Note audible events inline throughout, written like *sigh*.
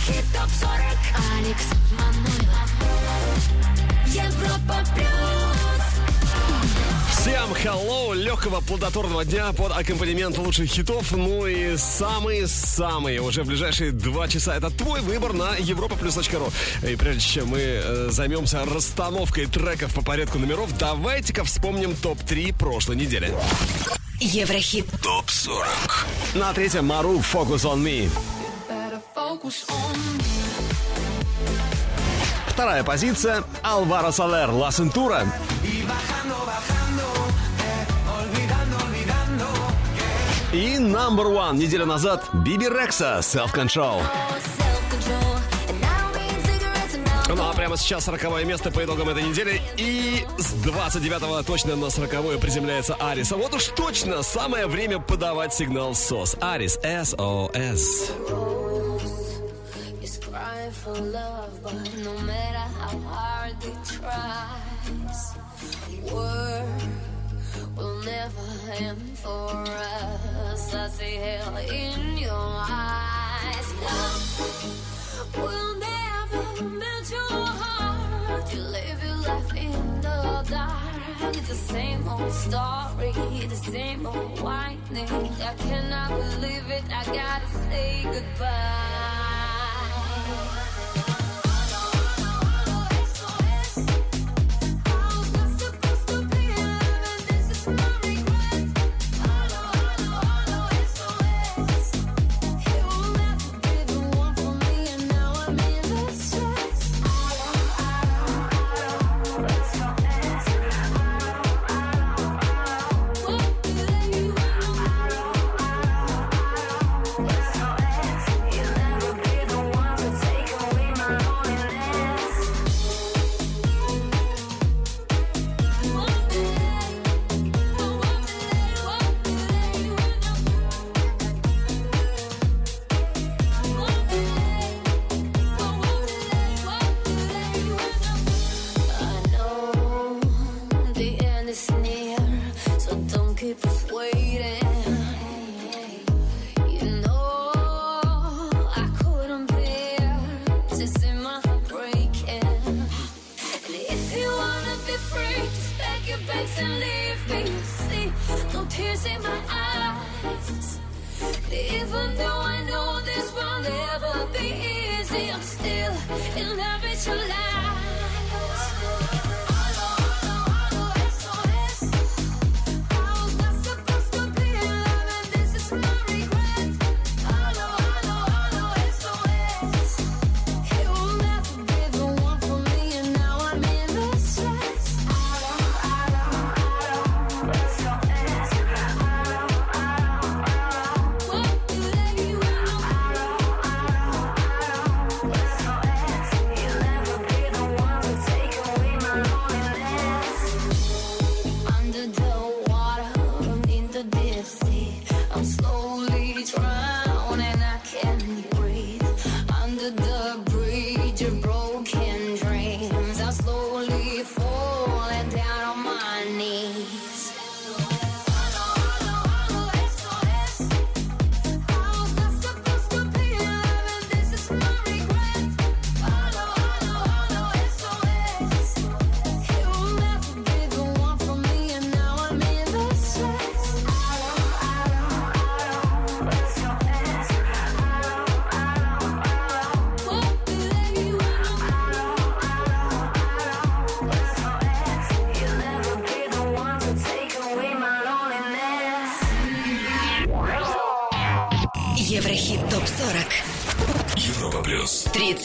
Еврохит ТОП-40 Алекс Манойлов Европа Плюс Всем hello, легкого плодотворного дня под аккомпанемент лучших хитов. Ну и самые-самые уже в ближайшие два часа. Это твой выбор на europaplus.ru. И прежде чем мы э, займемся расстановкой треков по порядку номеров, давайте-ка вспомним топ-3 прошлой недели. Еврохит ТОП-40. На третьем Мару Focus on Me. Вторая позиция Алваро Салер Ла Сентура. И number one неделю назад Биби Рекса Self Control. Ну а прямо сейчас 40 место по итогам этой недели. И с 29 точно на 40 приземляется Арис. А вот уж точно самое время подавать сигнал СОС. Арис, СОС. For love, but no matter how hard they tries, war will never end for us. I see hell in your eyes. Love will never melt your heart. You live your life in the dark. It's the same old story, the same old whining. I cannot believe it. I gotta say goodbye.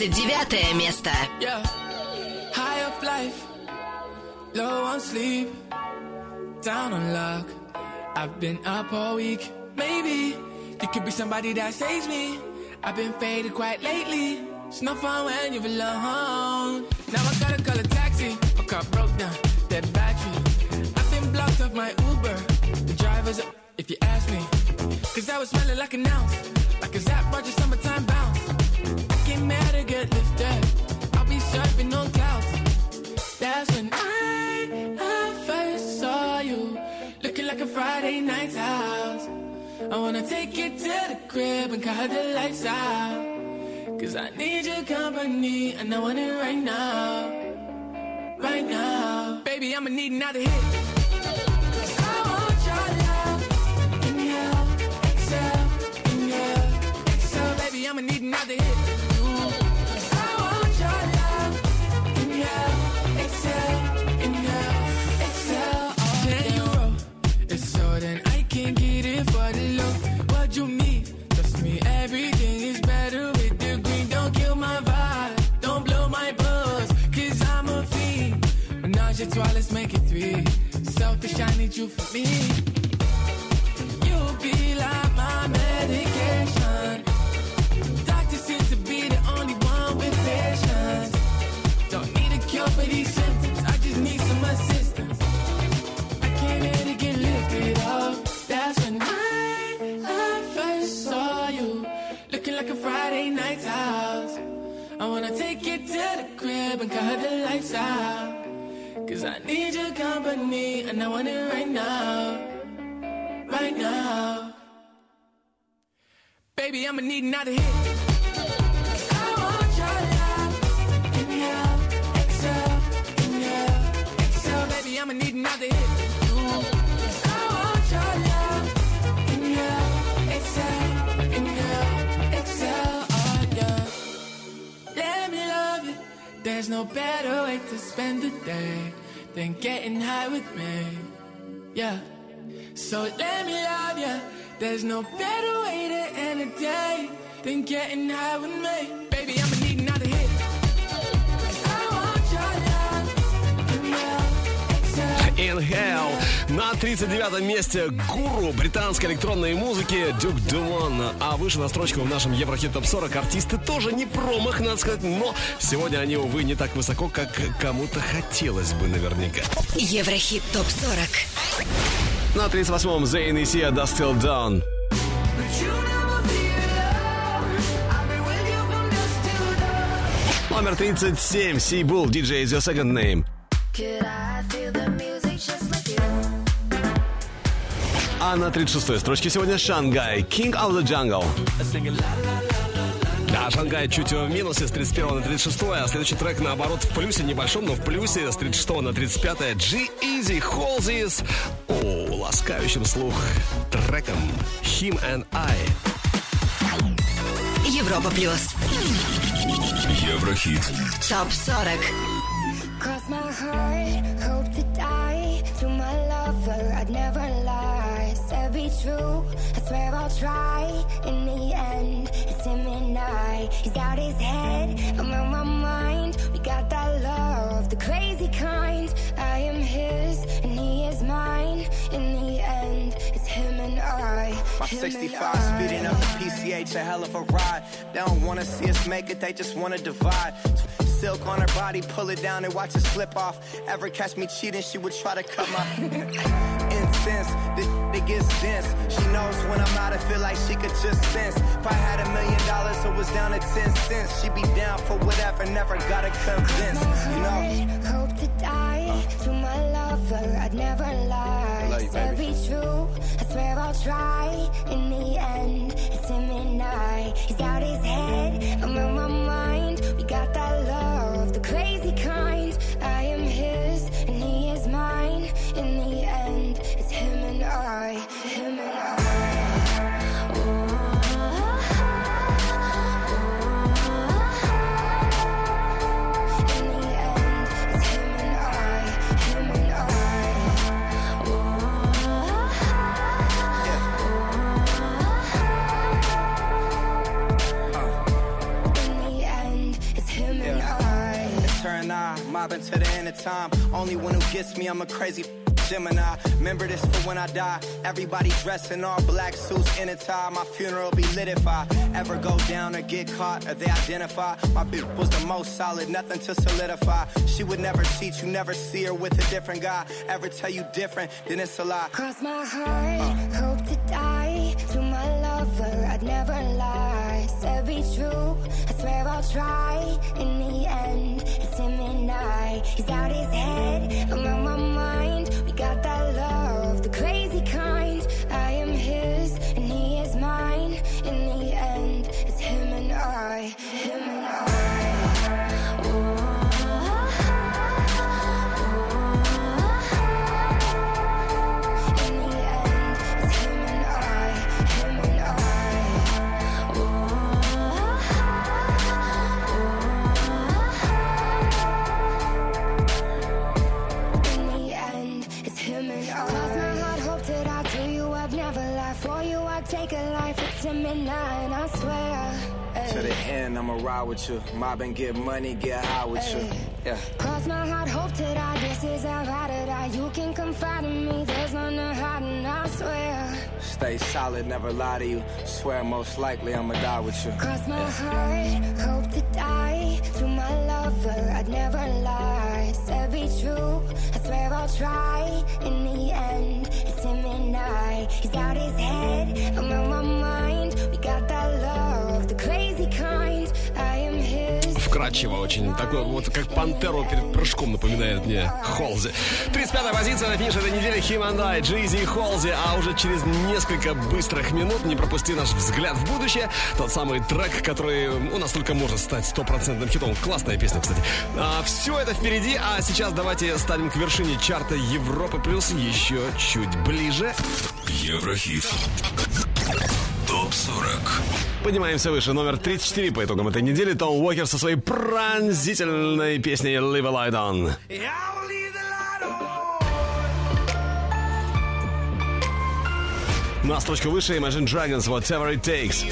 29 место. Yeah. High up life, low on sleep, down on luck. I've been up all week. Maybe you could be somebody that saves me. I've been faded quite lately. It's not fun when you're alone. Now I gotta call a taxi. My car broke down, dead battery. I've been blocked off my Uber. The driver's if you ask me. Cause I was smelling like an ounce, like a Zap Roger summertime. Back get lifted. I'll be surfing on clouds. That's when I, I first saw you. Looking like a Friday night's house. I wanna take you to the crib and cut the lights out. Cause I need your company, and I want it right now. Right now. Baby, I'ma need another hit. I'ma need another hit. Get it for. What you need? Trust me, everything is better with the green. Don't kill my vibe. Don't blow my buzz. Cause I'm a fiend. Menage a trois, let's make it three. Selfish, I need you for me. You'll be like my medication. To the crib and cut the lights out. Cause I need your company and I want it right now. Right now. Baby, I'ma need another hit. Your I'ma need another hit. I want your love. Inhale, exhale, inhale, There's no better way to spend the day than getting high with me. Yeah. So let me love you. There's no better way to end a day than getting high with me. Baby, I'ma need another hit. I want your love. Inhale. Inhale. На 39 месте гуру британской электронной музыки Дюк Думан. А выше на строчку в нашем Еврохит Топ 40 артисты тоже не промах, надо сказать. Но сегодня они, увы, не так высоко, как кому-то хотелось бы наверняка. Еврохит ТОП-40. На 38-м Зейн и Сия Dust Till Dawn. Номер 37 Сибул DJ is your second name. Could I feel the music just like you? А на 36-й строчке сегодня Шангай King of the Jungle. Да, Шангай чуть в минусе с 31 на 36, а следующий трек наоборот в плюсе, небольшом, но в плюсе с 36 на 35 G-Easy Halsey's о, ласкающим слух треком Him and I. Европа плюс. Еврохит. ТОП-40. Cross my heart, hope to die. To my lover, I'd never be true, I swear I'll try. In the end, it's him and I. He's out his head, I'm on my mind. We got that love, the crazy kind. I am his, and he is mine. In the end, it's him and I. My him and 65 I. speeding up the PCH, a hell of a ride. They don't wanna see us make it, they just wanna divide. Silk on her body, pull it down and watch it slip off. Ever catch me cheating, she would try to cut my *laughs* *laughs* incense. This it gets dense. She knows when I'm out, I feel like she could just sense. If I had a million dollars, it was down to 10 cents. She'd be down for whatever, never gotta convince. You know? hope to die to my lover. I'd never lie. Love you, be true. I swear I'll try. In the end, it's him and I. He's out his head. I'm on my mind. We got that love, the crazy kind. I am his and he is mine. In the end, him and I. Him and I. In the end, it's him and I, him and I. In the end, it's him and I. It's her and I, mobbing to the end of time. Only one who gets me, I'm a crazy Gemini. Remember this for when I die. Everybody dressed in all black suits in a tie. My funeral be lit if I ever go down or get caught or they identify. My bitch was the most solid, nothing to solidify. She would never cheat, you never see her with a different guy. Ever tell you different, then it's a lie. Cross my heart, hope to die. To my lover, I'd never lie. Said be true, I swear I'll try. In the end, it's him and I. He's out his head, I'm on my mind. Crazy night, I swear. To the end, I'ma ride with you. Mob and get money, get high with you. Yeah. Cross my heart, hope to die. This is how ride or die. You can confide in me. There's none to hide, and I swear. Stay solid, never lie to you. Swear most likely I'ma die with you. Cross my heart, hope to die. To my lover, I'd never lie. Said be true, I swear I'll try. In the end, it's him and I. He's out his head, I'm on my mind. Вкрадчиво очень. Такой вот как пантеру перед прыжком напоминает мне Холзи. 35-я позиция на финише этой недели Him and I, Джизи и Холзи. А уже через несколько быстрых минут, не пропусти наш взгляд в будущее, тот самый трек, который у нас только может стать стопроцентным хитом. Классная песня, кстати. А, все это впереди, а сейчас давайте станем к вершине чарта Европы Плюс еще чуть ближе. Еврохит. Топ 40. Поднимаемся выше. Номер 34 по итогам этой недели. Том Уокер со своей пронзительной песней Live a Light On. На строчку выше Imagine Dragons Whatever It Takes.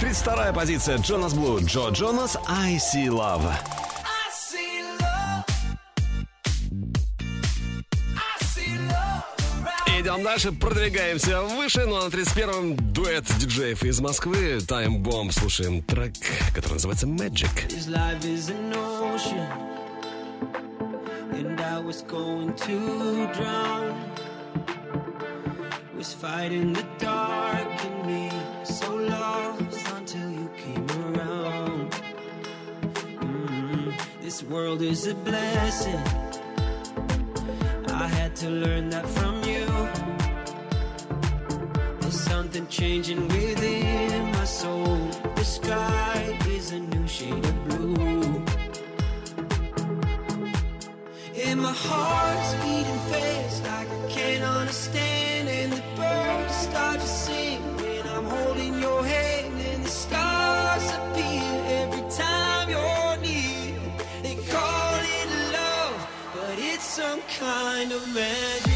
32 позиция Джонас Блу, Джо Джонас I See Love. Идем дальше, продвигаемся выше, ну а на 31-м дуэт диджеев из Москвы Time Bomb. Слушаем трек, который называется Magic. This. Mm, world is a blessing. I had to learn that from something changing within my soul. The sky is a new shade of blue. And my heart's beating fast like I can't understand. And the birds start to sing. when I'm holding your hand, and the stars appear every time you're near. They call it love, but it's some kind of magic.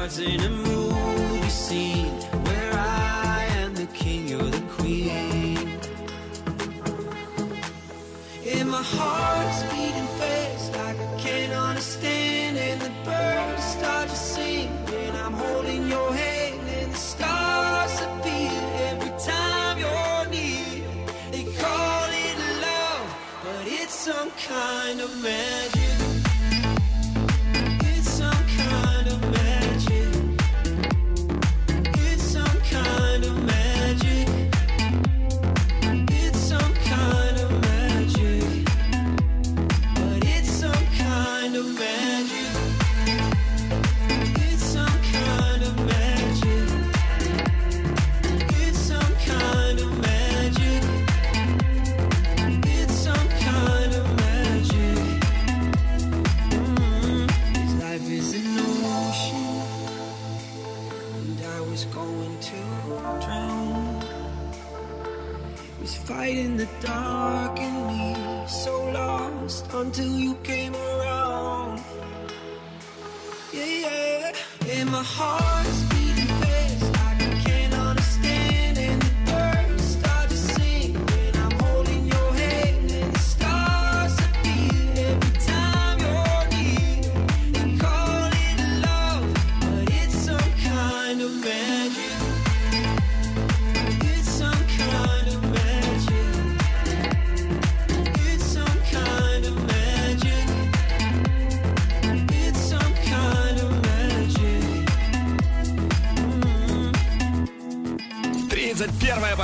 Parts in a movie scene heart's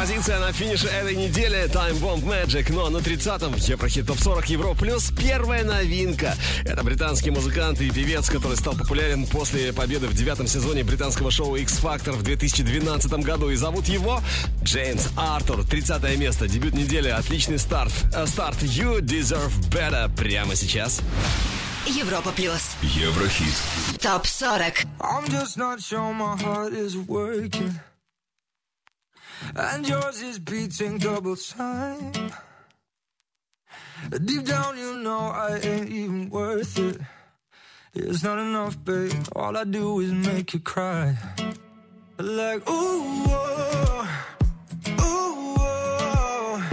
позиция на финише этой недели Time Bomb Magic. Ну а на 30-м Еврохит Топ 40 Евро плюс первая новинка. Это британский музыкант и певец, который стал популярен после победы в девятом сезоне британского шоу X Factor в 2012 году. И зовут его Джеймс Артур. 30 место, дебют недели, отличный старт. Э, Старт You Deserve Better прямо сейчас. Европа плюс. Еврохит. Топ 40. I'm just not sure my heart is working. And yours is beating double time. Deep down, you know I ain't even worth it. It's not enough, babe. All I do is make you cry. Like, ooh, oh, ooh, oh.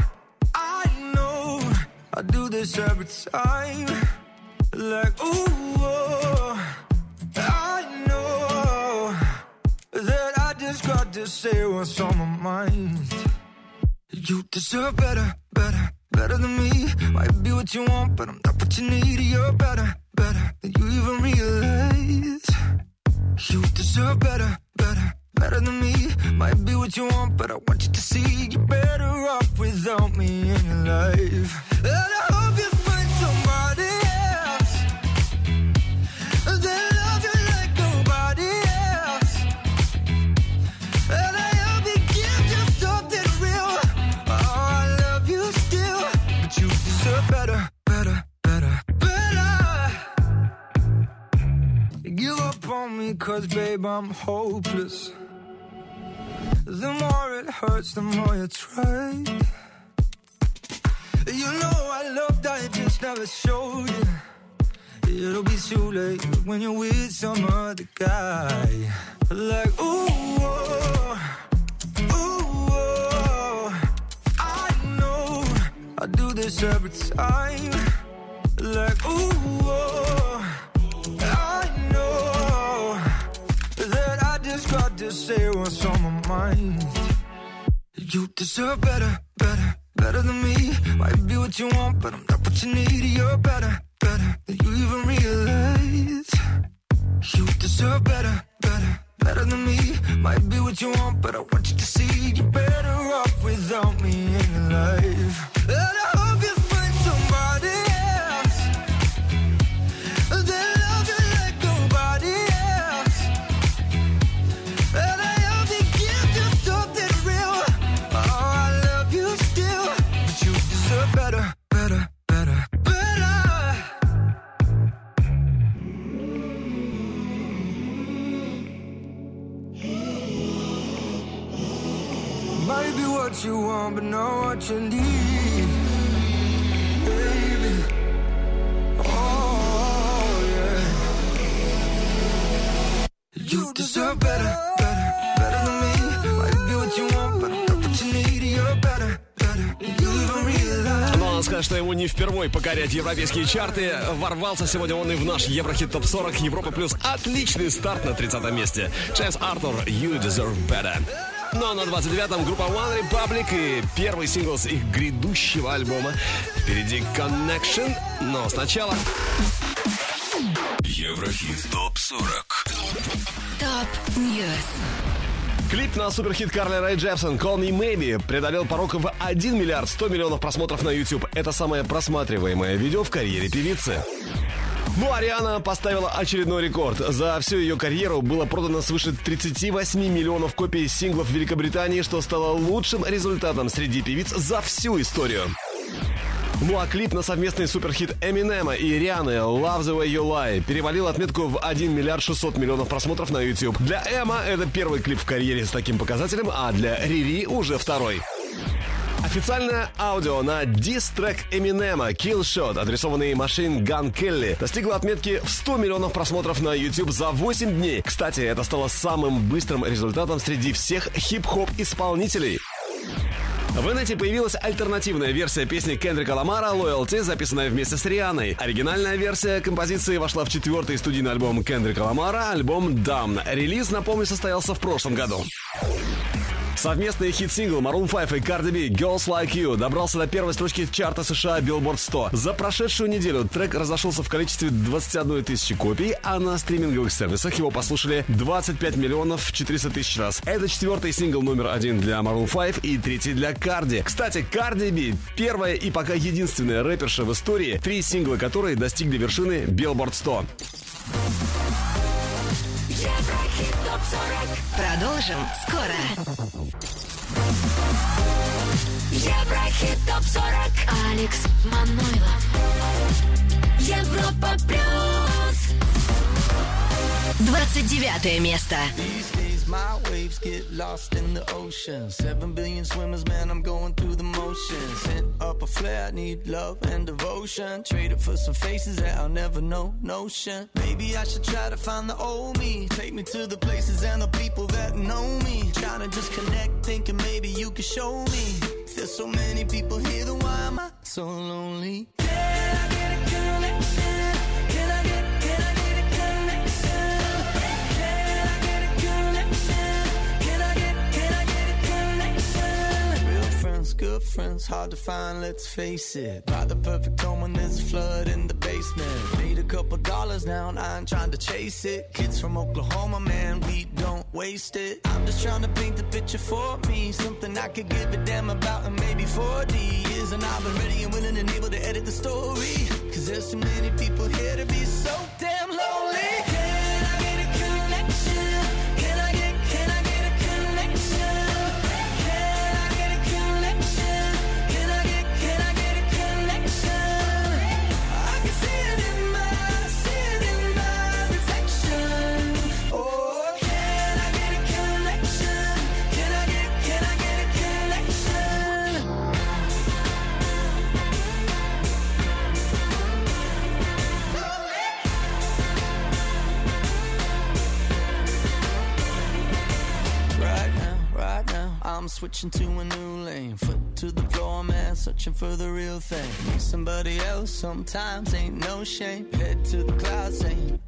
I know I do this every time. Like, ooh, just say what's on my mind. You deserve better, better, better than me. Might be what you want, but I'm not what you need. You're better, better than you even realize. You deserve better, better, better than me. Might be what you want, but I want you to see you're better off without me in your life. And I hope you on me, cause babe, I'm hopeless. The more it hurts, the more you try. You know I loved, I just never showed you. It'll be too late when you're with some other guy. Like, ooh, oh, ooh, oh. I know I do this every time. Like, ooh, oh, I just say what's on my mind. You deserve better, better, better than me. Might be what you want, but I'm not what you need. You're better, better than you even realize. You deserve better, better, better than me. Might be what you want, but I want you to see you're better off without me in your life. What you want, but not what you need. Baby. Oh, yeah. You deserve better, better, better than me. Might be what you want, but not what you need. You're better, better. You even realize. Но надо сказать, что ему не впервой покорять европейские чарты. Ворвался сегодня он и в наш Еврохит Топ 40 Европа Плюс. Отличный старт на 30 месте. Джеймс Артур, You Deserve Better. Ну а на 29-м группа OneRepublic и первый сингл с их грядущего альбома. Впереди Connection, но сначала... Еврохит ТОП 40 Top News. Клип на суперхит Карли Рэй Джепсон «Call Me Maybe» преодолел порог в 1 миллиард 100 миллионов просмотров на YouTube. Это самое просматриваемое видео в карьере певицы. Ну, Ариана поставила очередной рекорд. За всю ее карьеру было продано свыше 38 миллионов копий синглов в Великобритании, что стало лучшим результатом среди певиц за всю историю. Ну а клип на совместный суперхит Эминема и Рианы «Love the way you lie» перевалил отметку в 1 миллиард 600 миллионов просмотров на YouTube. Для Эма это первый клип в карьере с таким показателем, а для Рири уже второй. Официальное аудио на дис-трек Эминема Kill Shot, адресованный Machine Gun Kelly, достигло отметки в 100 миллионов просмотров на YouTube за 8 дней. Кстати, это стало самым быстрым результатом среди всех хип-хоп исполнителей. В инете появилась альтернативная версия песни Кендрика Ламара «Loyalty», записанная вместе с Рианой. Оригинальная версия композиции вошла в четвертый студийный альбом Кендрика Ламара, альбом «DAMN». Релиз, напомню, состоялся в прошлом году. Совместный хит-сингл Maroon 5 и Cardi B «Girls Like You» добрался до первой строчки чарта США Billboard 100. За прошедшую неделю трек разошелся в количестве 21 тысячи копий, а на стриминговых сервисах его послушали 25 миллионов 400 тысяч раз. Это четвертый сингл номер один для Maroon 5 и третий для Cardi. Кстати, Cardi B — первая и пока единственная рэперша в истории, три сингла которой достигли вершины Billboard 100. Еврохит ТОП-40. Продолжим скоро. Еврохит ТОП-40. Алекс Манойлов. Европа Плюс. 29 место. These days, my waves get lost in the ocean. Seven billion swimmers, man, I'm going through the motions. Sent up a flare, I need love and devotion. Traded for some faces that I'll never know, notion. Maybe I should try to find the old me. Take me to the places and the people that know me. Trying to just connect, thinking maybe you could show me. There's so many people here, then why am I so lonely? Can I get a connection? Hard to find, let's face it. Buy the perfect home when there's a flood in the basement. Made a couple dollars now, and I ain't trying to chase it. Kids from Oklahoma, man, we don't waste it. I'm just trying to paint the picture for me. Something I could give a damn about in maybe 40 years. And I've been ready and willing and able to edit the story. Cause there's so many people here to be so I'm switching to a new lane. Foot to the floor, man, searching for the real thing. Need somebody else, sometimes ain't no shame. Head to the clouds, ain't.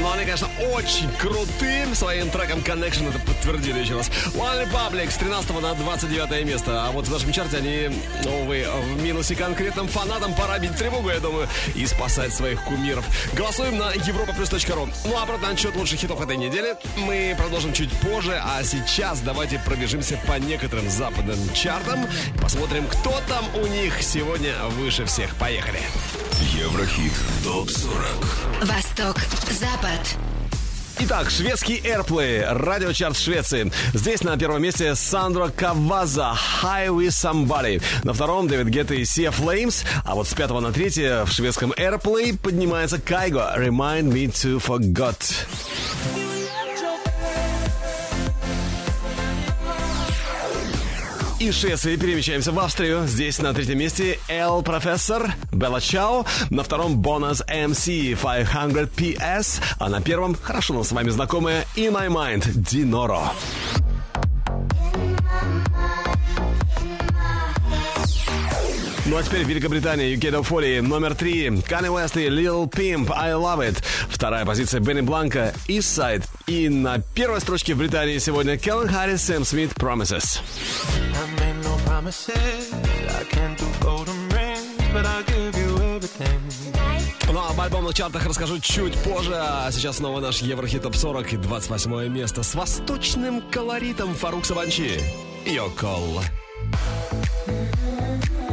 Ну, они, конечно, очень крутым своим треком Connection это подтвердили еще раз. One Republic с 13 на 29 место. А вот в нашем чарте они, увы, в минусе конкретным фанатам пора бить тревогу, я думаю, и спасать своих кумиров. Голосуем на europaplus.ru. Ну, а обратно отчет лучших хитов этой недели мы продолжим чуть позже. А сейчас давайте пробежимся по некоторым западным чартам. Посмотрим, кто там у них сегодня выше всех. Поехали. Еврохит ТОП-40. Восток, Запад. Итак, шведский Airplay, радиочарт Швеции. Здесь на первом месте Сандро Каваза, Highway Somebody. На втором Дэвид Гетта и Sea Flames. А вот с пятого на третье в шведском Airplay поднимается Кайго, Remind Me to Forgot. Из Швеции перемещаемся в Австрию. Здесь на третьем месте Эл Профессор, Белла Чао. На втором Бонус MC 500 PS. А на первом, хорошо нам с вами знакомая In My Mind, Диноро. Ну а теперь Великобритания, UK Top 40, номер три. Kanye West и Lil Pimp, I Love It. Вторая позиция Бенни Бланка, East Side. И на первой строчке в Британии сегодня Келлен Харрис, Сэм Смит, Promises. Ну а об альбомных чартах расскажу чуть позже. А сейчас снова наш Еврохит Топ 40 и 28 место с восточным колоритом Фарук Саванчи. Йокол. Lost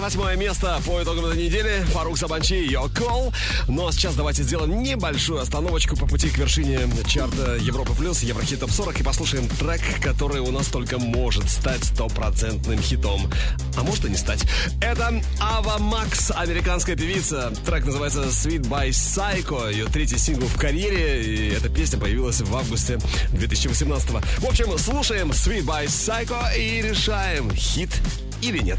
28 место по итогам этой недели. Фарук Сабанчи, Your Call. Но сейчас давайте сделаем небольшую остановочку по пути к вершине чарта Европа Плюс, Еврохит Топ 40 и послушаем трек, который у нас только может стать стопроцентным хитом. А может и не стать. Это Ава Макс, американская певица. Трек называется Sweet by Psycho. Ее третий сингл в карьере. И эта песня появилась в августе 2018 -го. В общем, слушаем Sweet by Psycho и решаем, хит или нет.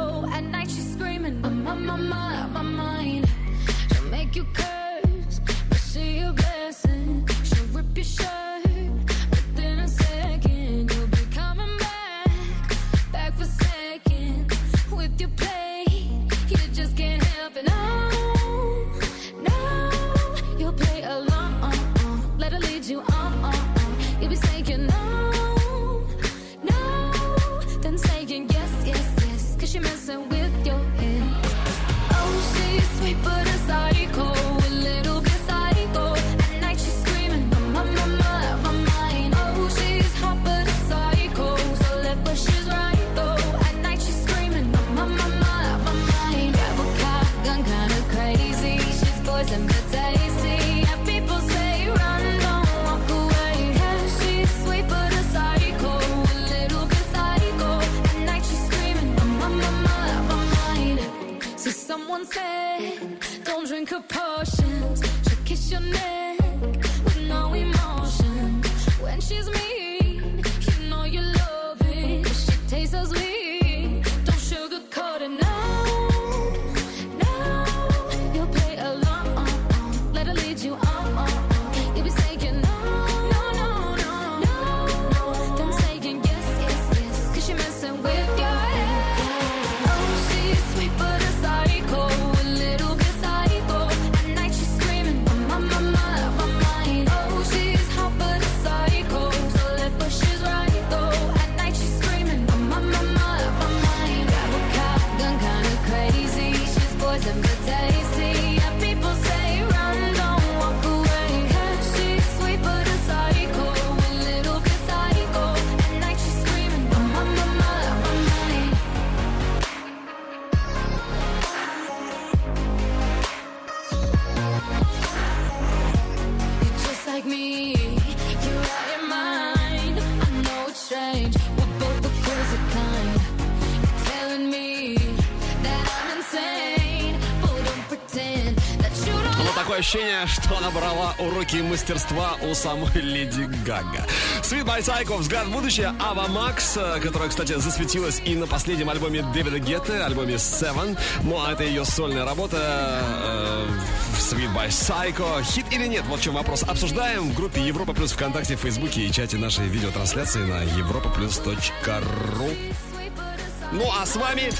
ощущение, что набрала уроки мастерства у самой Леди Гага. Sweet by Psycho, взгляд в будущее, Ава Макс, э, которая, кстати, засветилась и на последнем альбоме Дэвида Гетте, альбоме Seven. Ну, а это ее сольная работа э, Sweet by Psycho. Хит или нет? Вот в чем вопрос. Обсуждаем в группе Европа Плюс ВКонтакте, Фейсбуке и чате нашей видеотрансляции на европа плюс ру. Ну а с вами...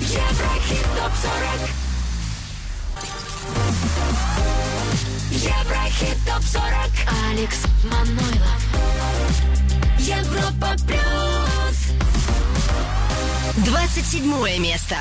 Еврохит ТОП 40 Еврохит ТОП-40 Алекс Манойлов. Европа Плюс. 27 место.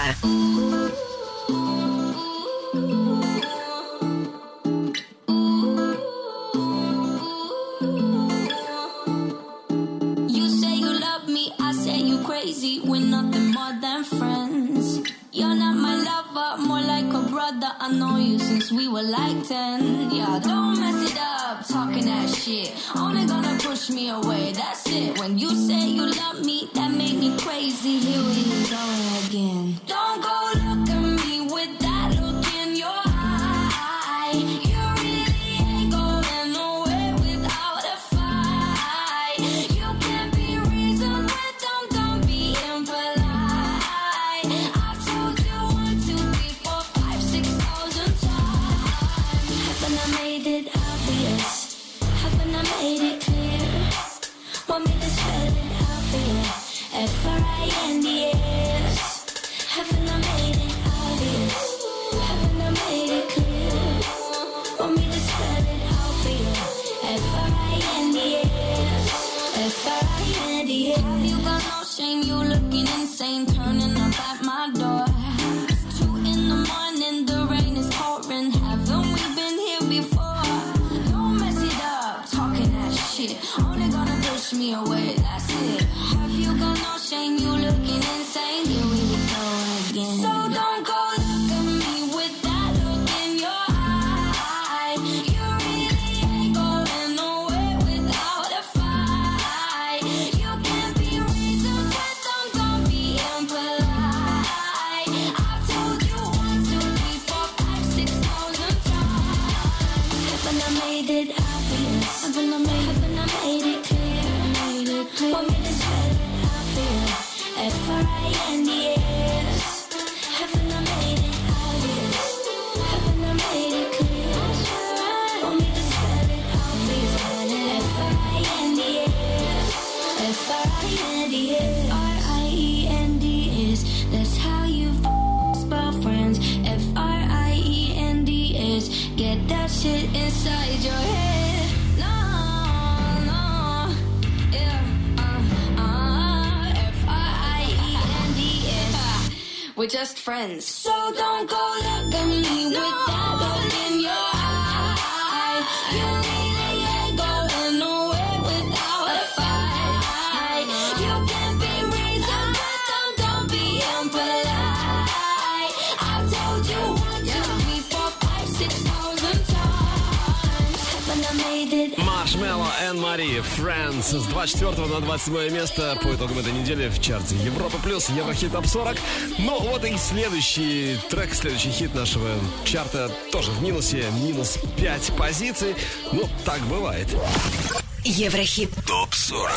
в чарте Европа плюс Еврохит топ 40. Ну вот и следующий трек, следующий хит нашего чарта тоже в минусе, минус 5 позиций. Ну, так бывает. Еврохит топ 40.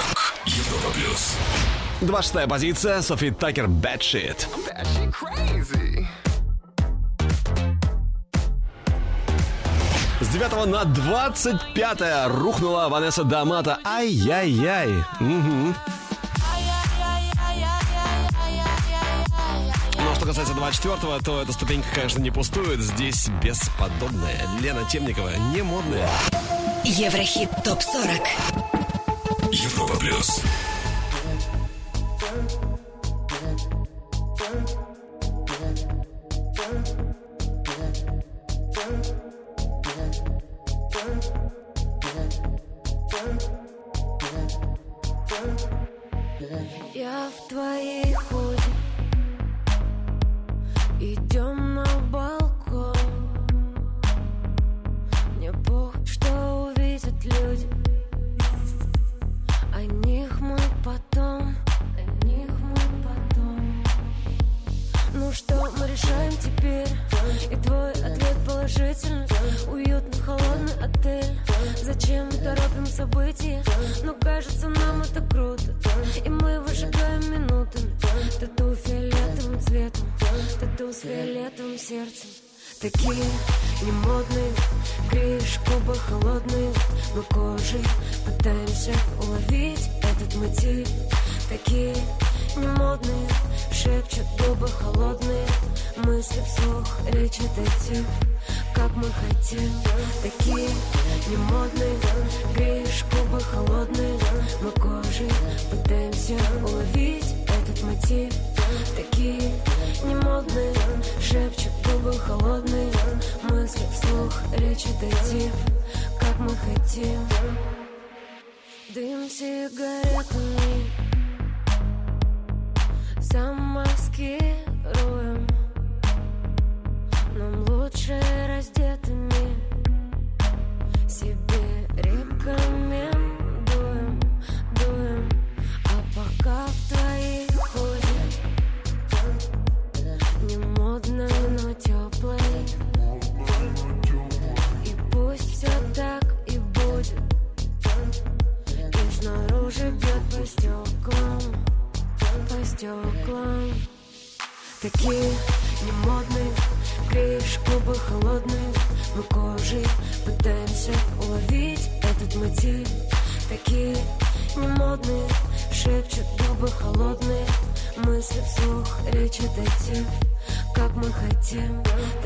Европа плюс. 26 позиция, Софи Такер, Bad Shit. С 9 на 25 рухнула Ванесса Дамата. Ай-яй-яй. Угу. касается 24-го, то эта ступенька, конечно, не пустует. Здесь бесподобная Лена Темникова, не модная. Еврохит ТОП-40 Европа Плюс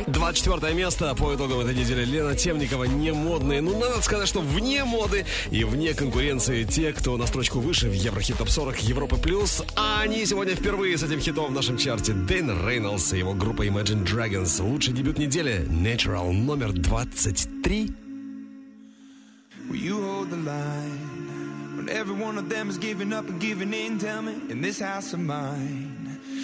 24 место по итогам этой недели Лена Темникова не модные. Ну, надо сказать, что вне моды и вне конкуренции те, кто на строчку выше в Еврохит Топ 40 Европы Плюс. А они сегодня впервые с этим хитом в нашем чарте. Дэн Рейнольдс и его группа Imagine Dragons. Лучший дебют недели Natural номер 23. Will you hold the line when every one of them is giving up and giving in? Tell me, in this house of mine,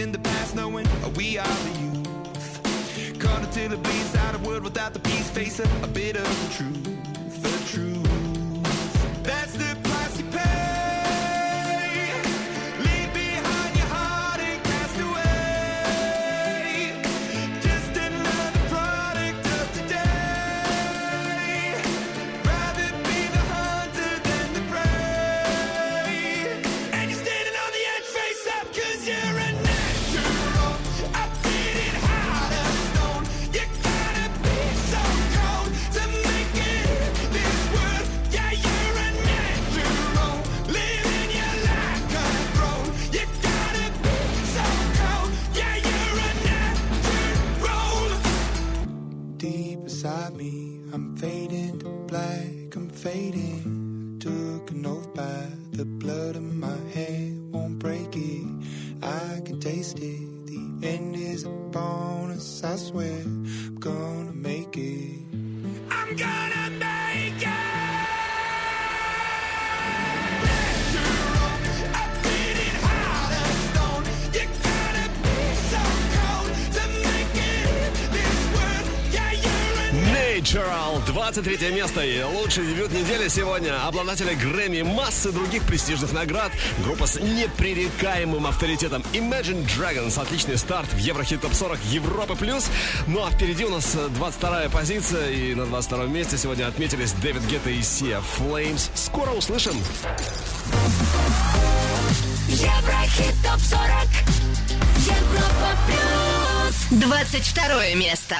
Find the the past, knowing we are the youth. Caught until it bleeds out of world without the peace, face a, a bit of the truth, the truth. swing. 23 место и лучший дебют недели сегодня. Обладатели Грэмми, массы других престижных наград. Группа с непререкаемым авторитетом Imagine Dragons. Отличный старт в Еврохит Топ 40 Европы Плюс. Ну а впереди у нас 22 позиция. И на 22 месте сегодня отметились Дэвид Гетта и Сия Flames. Скоро услышим. Еврохит ТОП-40 Европа Плюс 22 место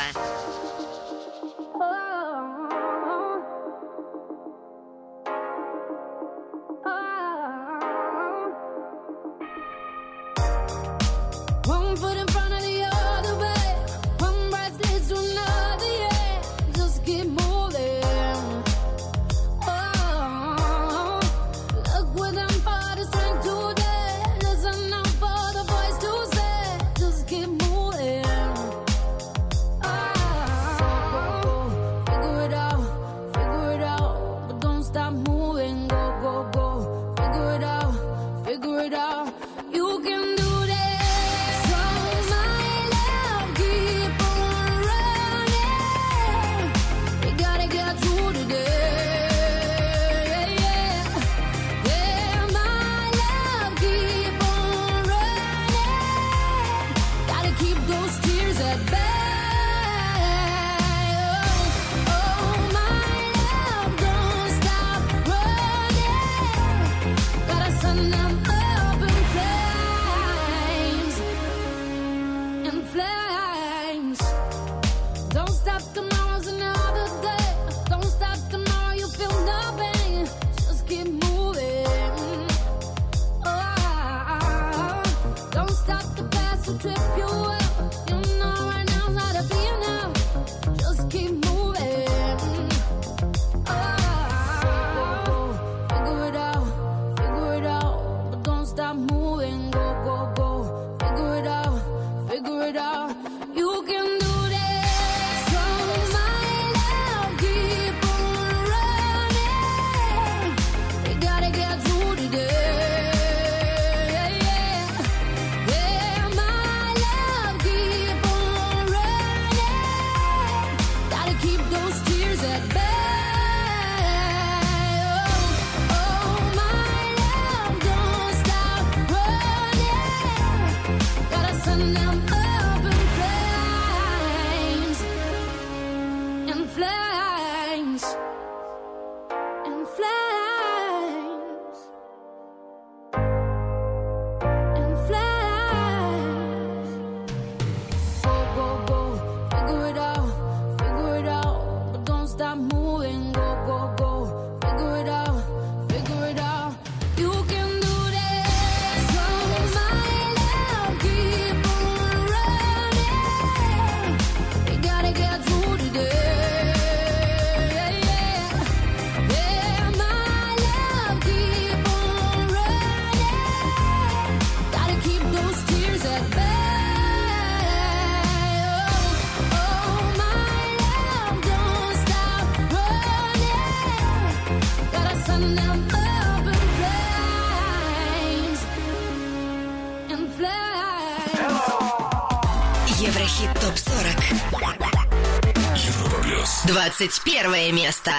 21 место.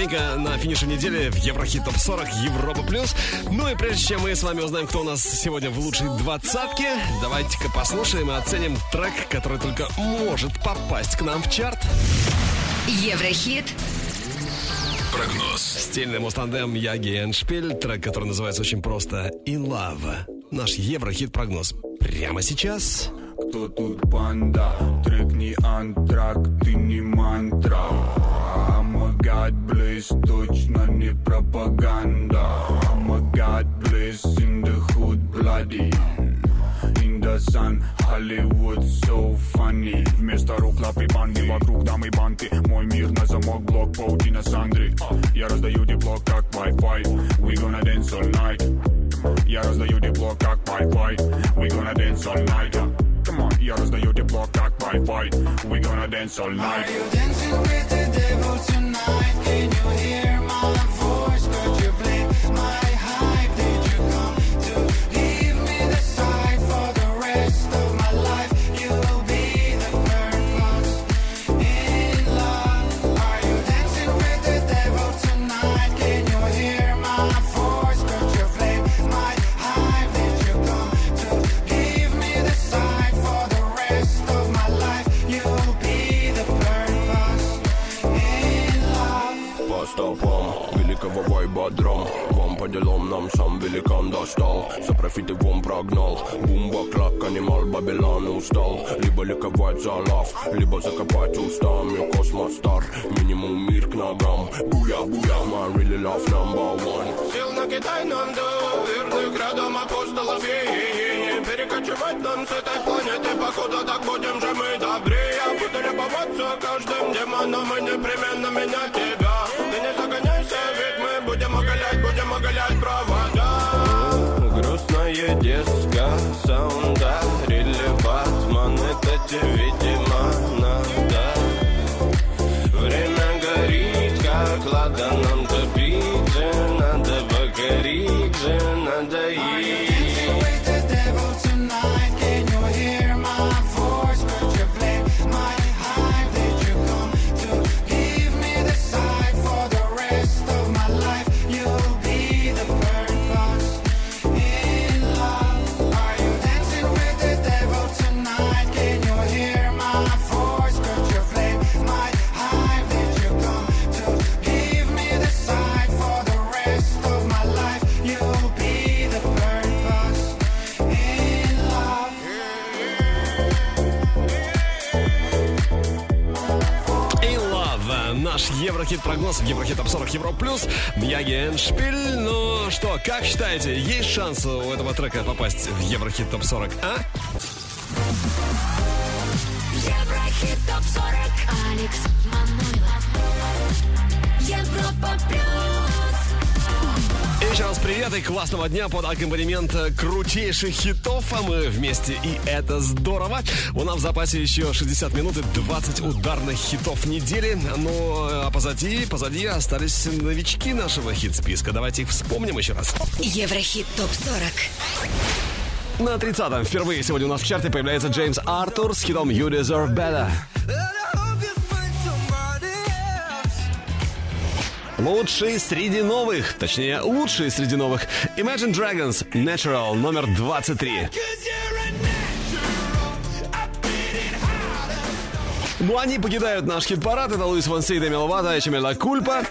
Ступенька на финише недели в Еврохит Топ 40 Европа Плюс. Ну и прежде чем мы с вами узнаем, кто у нас сегодня в лучшей двадцатке, давайте-ка послушаем и оценим трек, который только может попасть к нам в чарт. Еврохит Прогноз. Стильный мустандем Яги Эншпиль, трек, который называется очень просто «In Love». Наш Еврохит-прогноз прямо сейчас. Кто тут панда? Трек не антрак, ты не мантра god bliss, точно не пропаганда I'm a god bliss in the hood bloody In the sun, Hollywood so funny Вместо рук лапы банды, вокруг дамы банты Мой мир на замок, блок, паутина Сандры Я раздаю тепло, как Wi-Fi We gonna dance all night Я раздаю тепло, как Wi-Fi We gonna dance all night Come on, я раздаю тепло, как Wi-Fi We gonna dance all night dancing with the devil tonight? Can you hear драм Вам по делам нам сам великан достал. За профиты вон прогнал. Бумба, клак, анимал, Бабилан устал. Либо ликовать за лав, либо закопать устами. Космостар, минимум мир к ногам. Буя, буя, my really love number one. Сил на Китай нам до верных градом апостолов. И не перекочевать нам с этой планеты. Походу так будем же мы добрее. Буду любоваться каждым демоном и непременно менять тебя. Ты не терять провода. Грустная диска, саунда, релеват, ман это девять Еврохит прогноз в Еврохит Топ 40 Евро Плюс. Мьяги Эншпиль. Ну что, как считаете, есть шанс у этого трека попасть в Еврохит Топ 40, а? Еврохит Топ 40. Алекс Манойлов. Европа Плюс. Еще раз привет и классного дня под аккомпанемент э, крутейших хитов. А мы вместе, и это здорово. У нас в запасе еще 60 минут и 20 ударных хитов недели. Но а позади, позади остались новички нашего хит-списка. Давайте их вспомним еще раз. Еврохит ТОП-40 На 30-м впервые сегодня у нас в чарте появляется Джеймс Артур с хитом «You Deserve Better». Лучшие среди новых, точнее, лучшие среди новых. Imagine Dragons Natural номер 23. Ну, они покидают наш хит-парад. Это Луис Фонси де Меловато, Эчемела а Кульпа.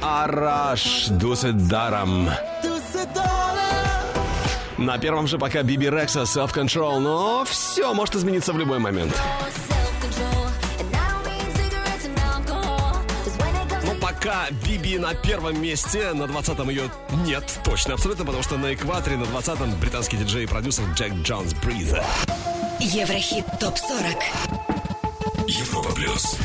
Араш Дуседаром. На первом же пока Биби Рекса Self Control, но все может измениться в любой момент. пока Биби на первом месте, на 20-м ее нет, точно, абсолютно, потому что на экваторе на 20-м британский диджей и продюсер Джек Джонс Бриза. Еврохит ТОП-40 Европа Плюс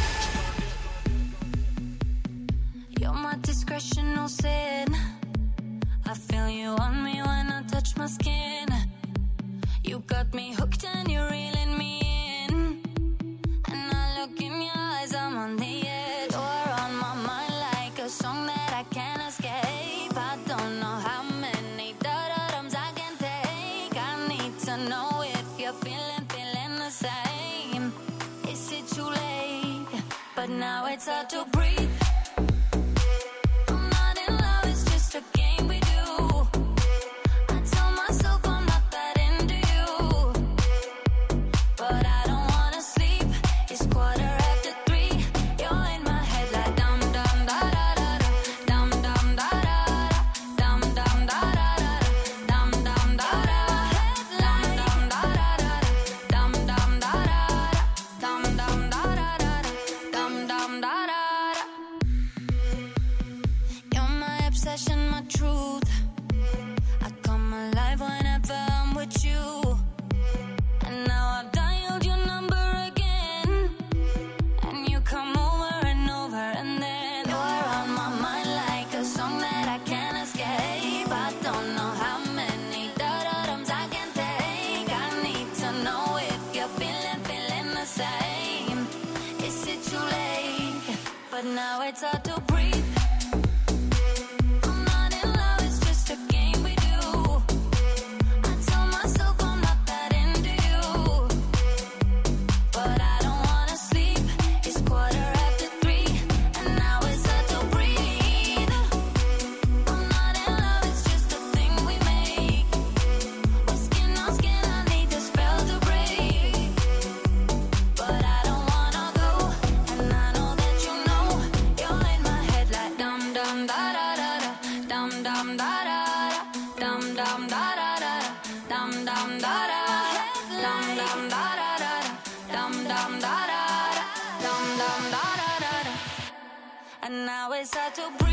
promise I to breathe.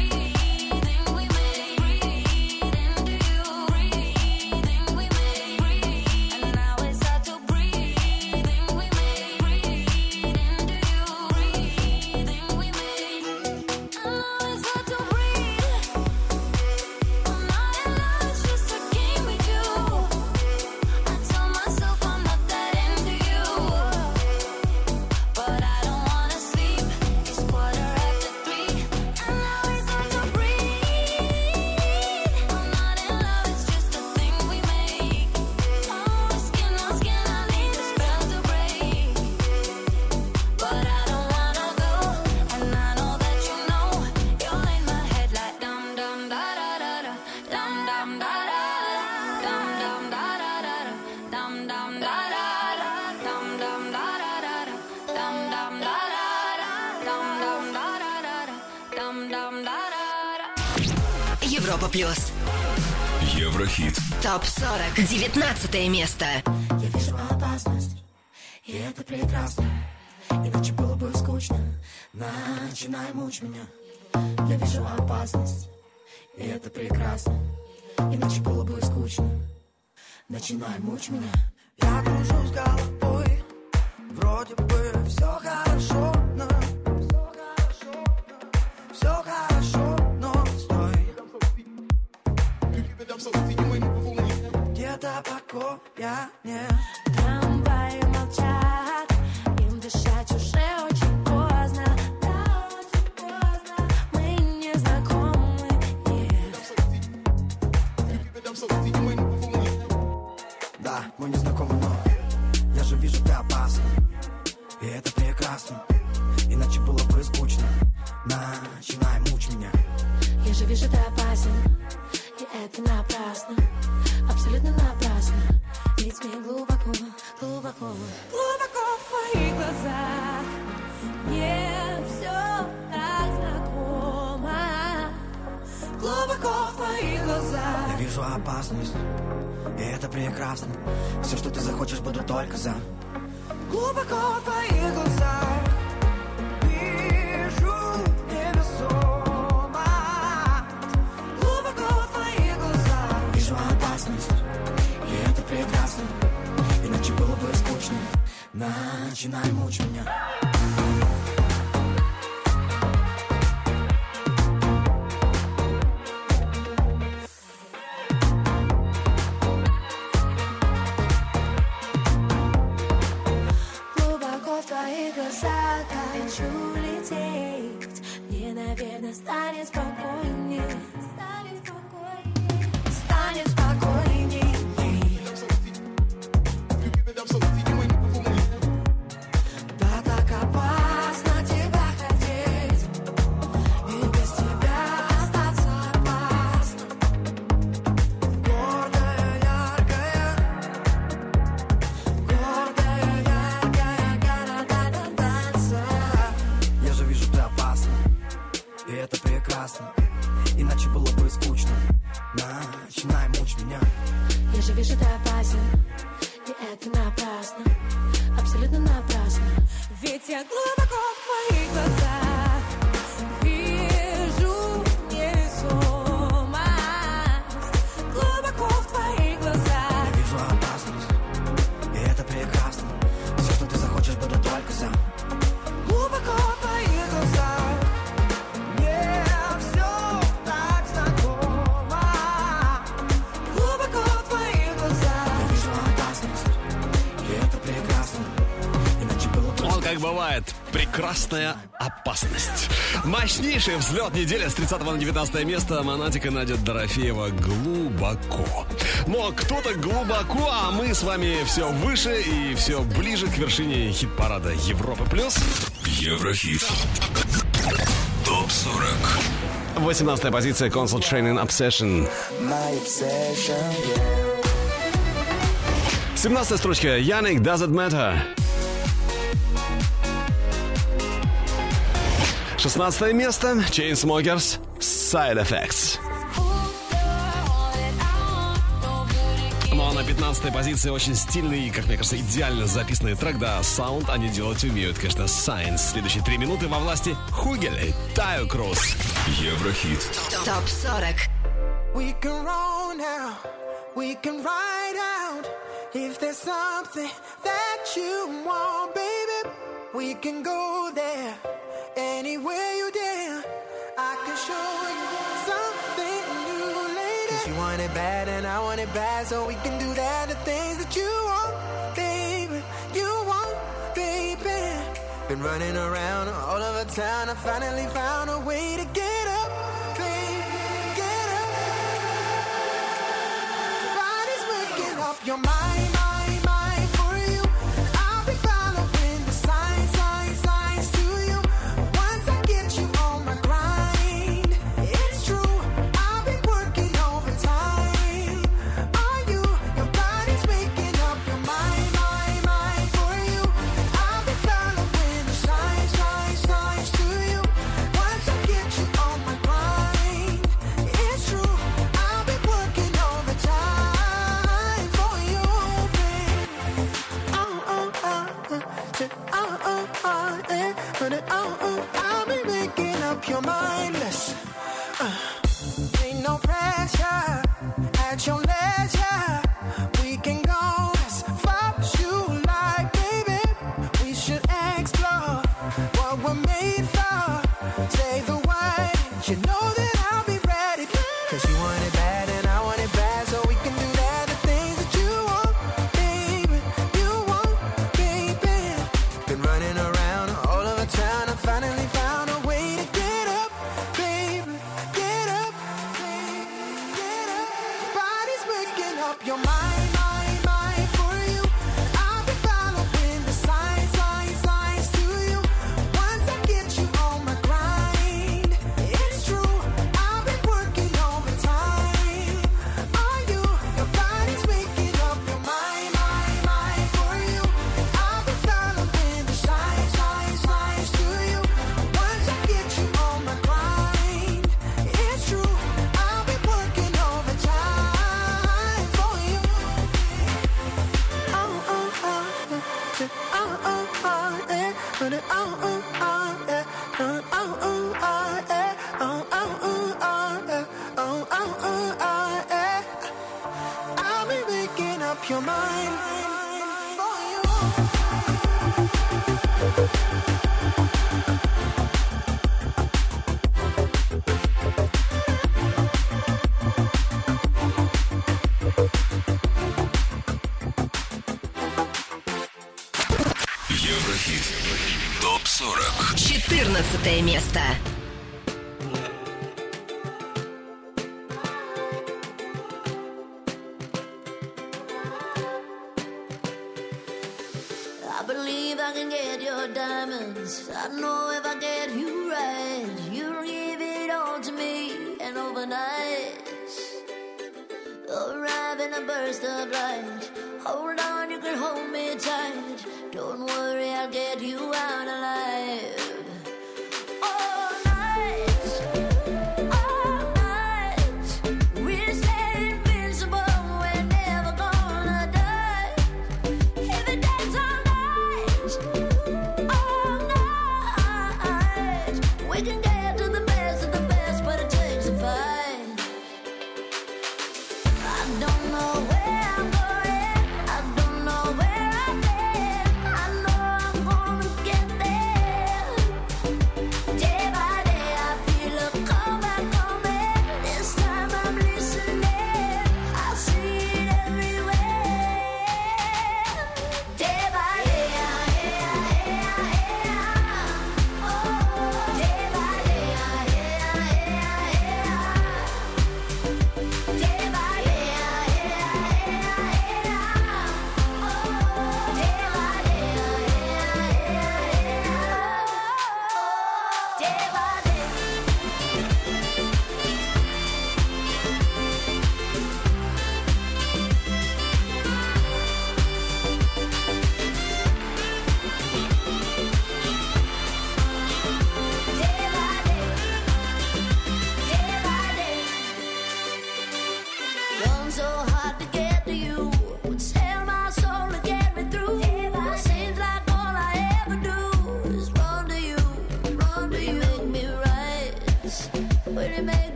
19 место. Я вижу опасность, и это прекрасно. Иначе было бы скучно. Начинай мучь меня. Я вижу опасность, и это прекрасно. Иначе было бы скучно. Начинай мучь меня. Я кружусь головой, вроде бы все хорошо, нет. Трамваи молчат, им дышать уже очень поздно. Да, очень поздно. Мы не знакомы, Да, мы не знакомы, но я же вижу, ты опасна. И это прекрасно. Иначе было бы скучно. Начинай мучь меня. Я же вижу, ты опасен, и это напрасно, абсолютно напрасно. Ведь мне глубоко, глубоко, глубоко в твоих глазах. Мне все так знакомо, глубоко в твоих глазах. Я вижу опасность. И это прекрасно. Все, что ты захочешь, буду только за. Глубоко в твоих глазах. Скучно. Начинай мучь меня. Глубоко в твоих глазах хочу лететь Мне, наверное, станет спокойнее Мощнейший взлет недели с 30 на 19 место. Монатика Надя Дорофеева глубоко. Но кто-то глубоко, а мы с вами все выше и все ближе к вершине хит-парада Европы+. плюс. Еврохит. Топ 40. 18 позиция Console Training Obsession. My obsession, yeah. 17 строчка Яник Doesn't Matter. 16 место Chainsmokers Side Effects. Ну а на 15 позиции очень стильный и, как мне кажется, идеально записанный трек, да, саунд они делать умеют, конечно, Science. Следующие три минуты во власти Хугель и Таю Круз. Еврохит. ТОП 40. We can roll now, we can ride out. If there's something that you want, baby, we can go there. Anywhere you dare, I can show you something new, lady. You want it bad and I want it bad, so we can do that. The things that you want, baby, you want, baby. Been running around all over town, I finally found a way to get up, baby, get up. Body's waking up your mind,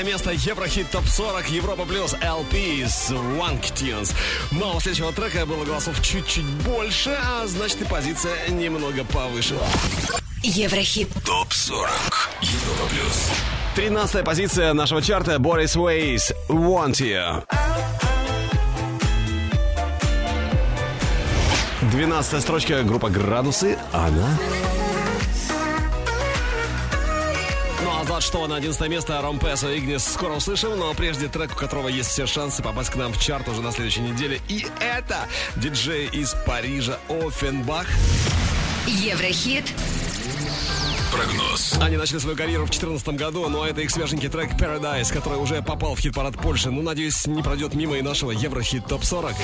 Шестое место Еврохит Топ 40 Европа Плюс LP из Wank Tunes. Но у следующего трека было голосов чуть-чуть больше, а значит и позиция немного повыше. Еврохит Топ 40 Европа Плюс. Тринадцатая позиция нашего чарта Борис Уэйс «Want You». 12 строчка группа «Градусы». Она... что на 11 место Ромпесо Игнис скоро услышим, но прежде трек, у которого есть все шансы попасть к нам в чарт уже на следующей неделе. И это диджей из Парижа Офенбах. Еврохит. Прогноз. Они начали свою карьеру в 2014 году, но а это их свеженький трек Paradise, который уже попал в хит-парад Польши. Ну, надеюсь, не пройдет мимо и нашего Еврохит ТОП-40.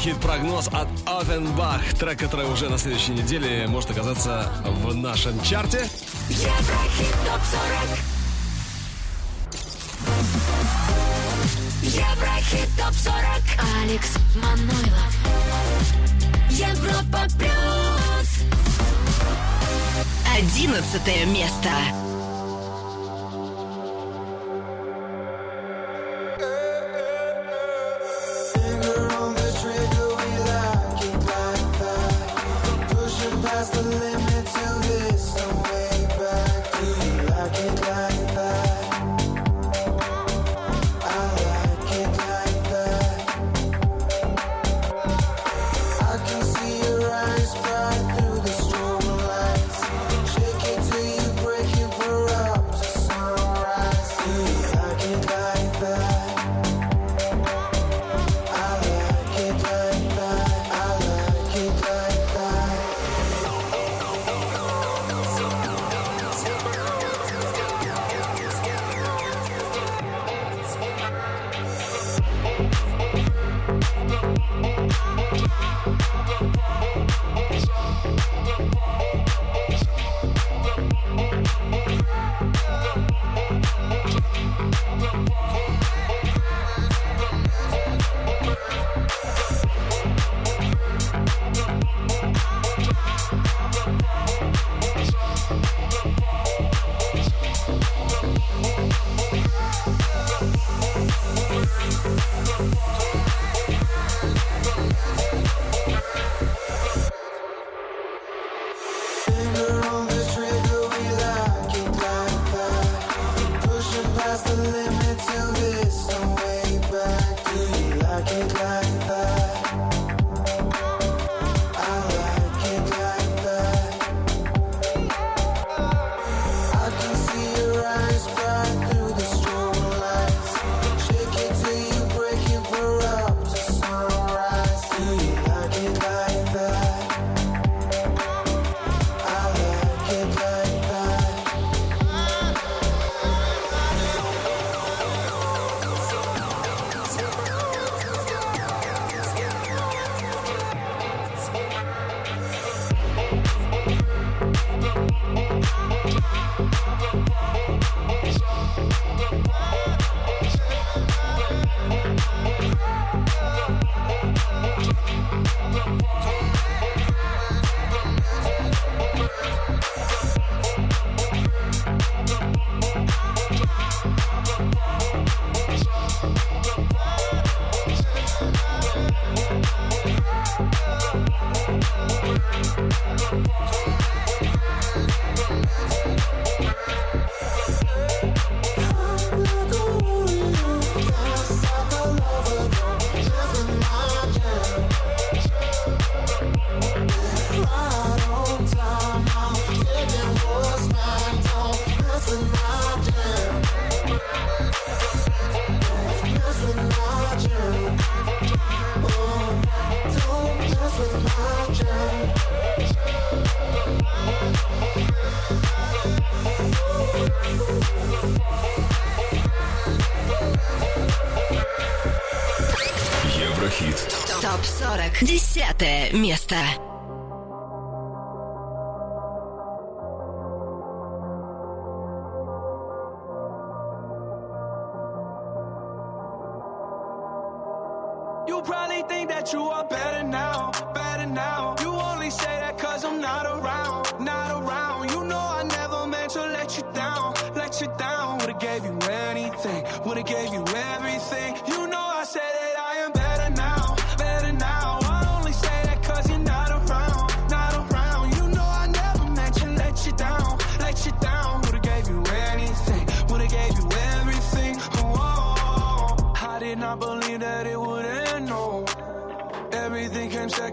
хит-прогноз от Овенбах. Трек, который уже на следующей неделе может оказаться в нашем чарте. Еврохит топ 40. Еврохит топ 40. Алекс Манойлов. Европа плюс. Одиннадцатое место. Место.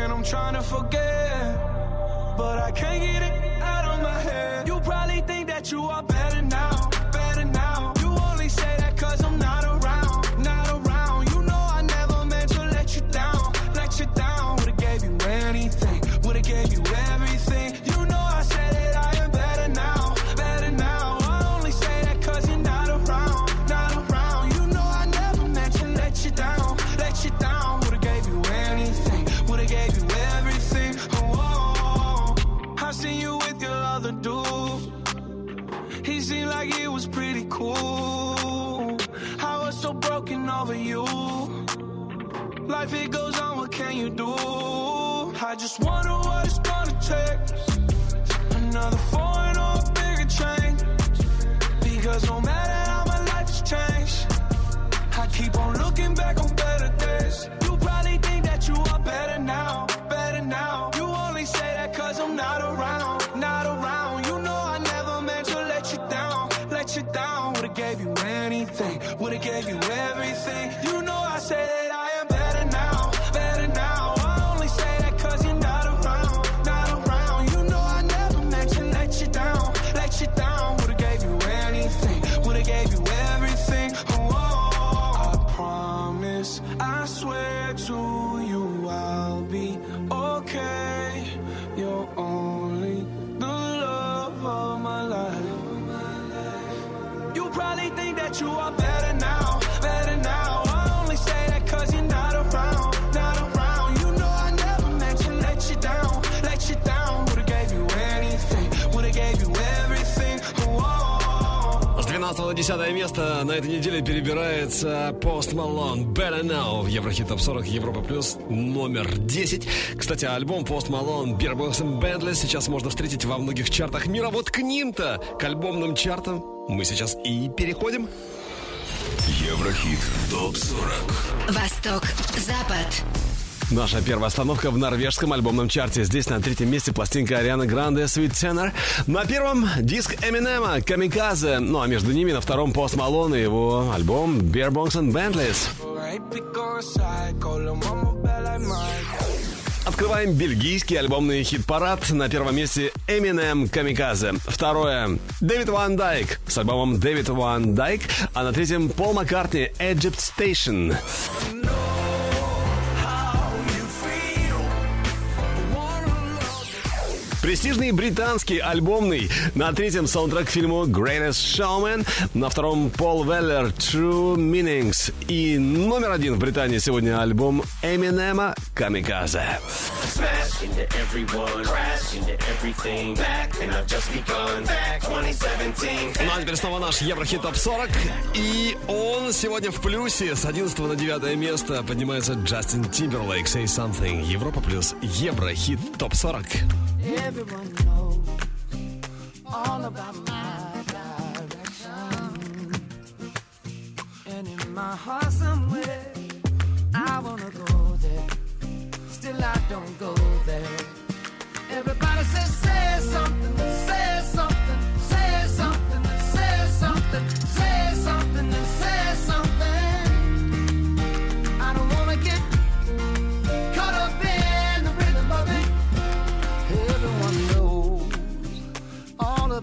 And I'm trying to forget. But I can't get it out of my head. You probably think that you are better now, Life it goes on, what can you do? I just wonder what it's gonna take. 12 на 10 место на этой неделе перебирается Post Malone Better Now в Еврохит Топ 40 Европа Плюс номер 10. Кстати, альбом Post Malone Beer Box and Bentley сейчас можно встретить во многих чартах мира. Вот к ним-то, к альбомным чартам, мы сейчас и переходим. Еврохит ТОП-40 Восток, Запад. Наша первая остановка в норвежском альбомном чарте. Здесь на третьем месте пластинка Арианы Гранде Sweet Tenor. На первом диск Эминема Камиказе. Ну а между ними на втором Пост Малон и его альбом Beer Bongs and Bentleys. Открываем бельгийский альбомный хит-парад. На первом месте Eminem Камиказе. Второе Дэвид Ван Дайк с альбомом Дэвид Ван Дайк. А на третьем Пол Маккартни Egypt Station. Престижный британский альбомный. На третьем саундтрек к фильму Greatest Showman. На втором Пол Веллер True Meanings. И номер один в Британии сегодня альбом Эминема Камиказе. Smash into everyone, crash into everything. Back, and I've just begun. Back 2017. Ну а теперь снова наш Еврохит Топ 40. И он сегодня в плюсе. С 11 на 9 место поднимается Джастин Тимберлейк Say Something. Европа плюс Еврохит Топ 40. Everyone knows all about my direction. And in my heart somewhere, I wanna go there. Still I don't go there. Everybody says, say something,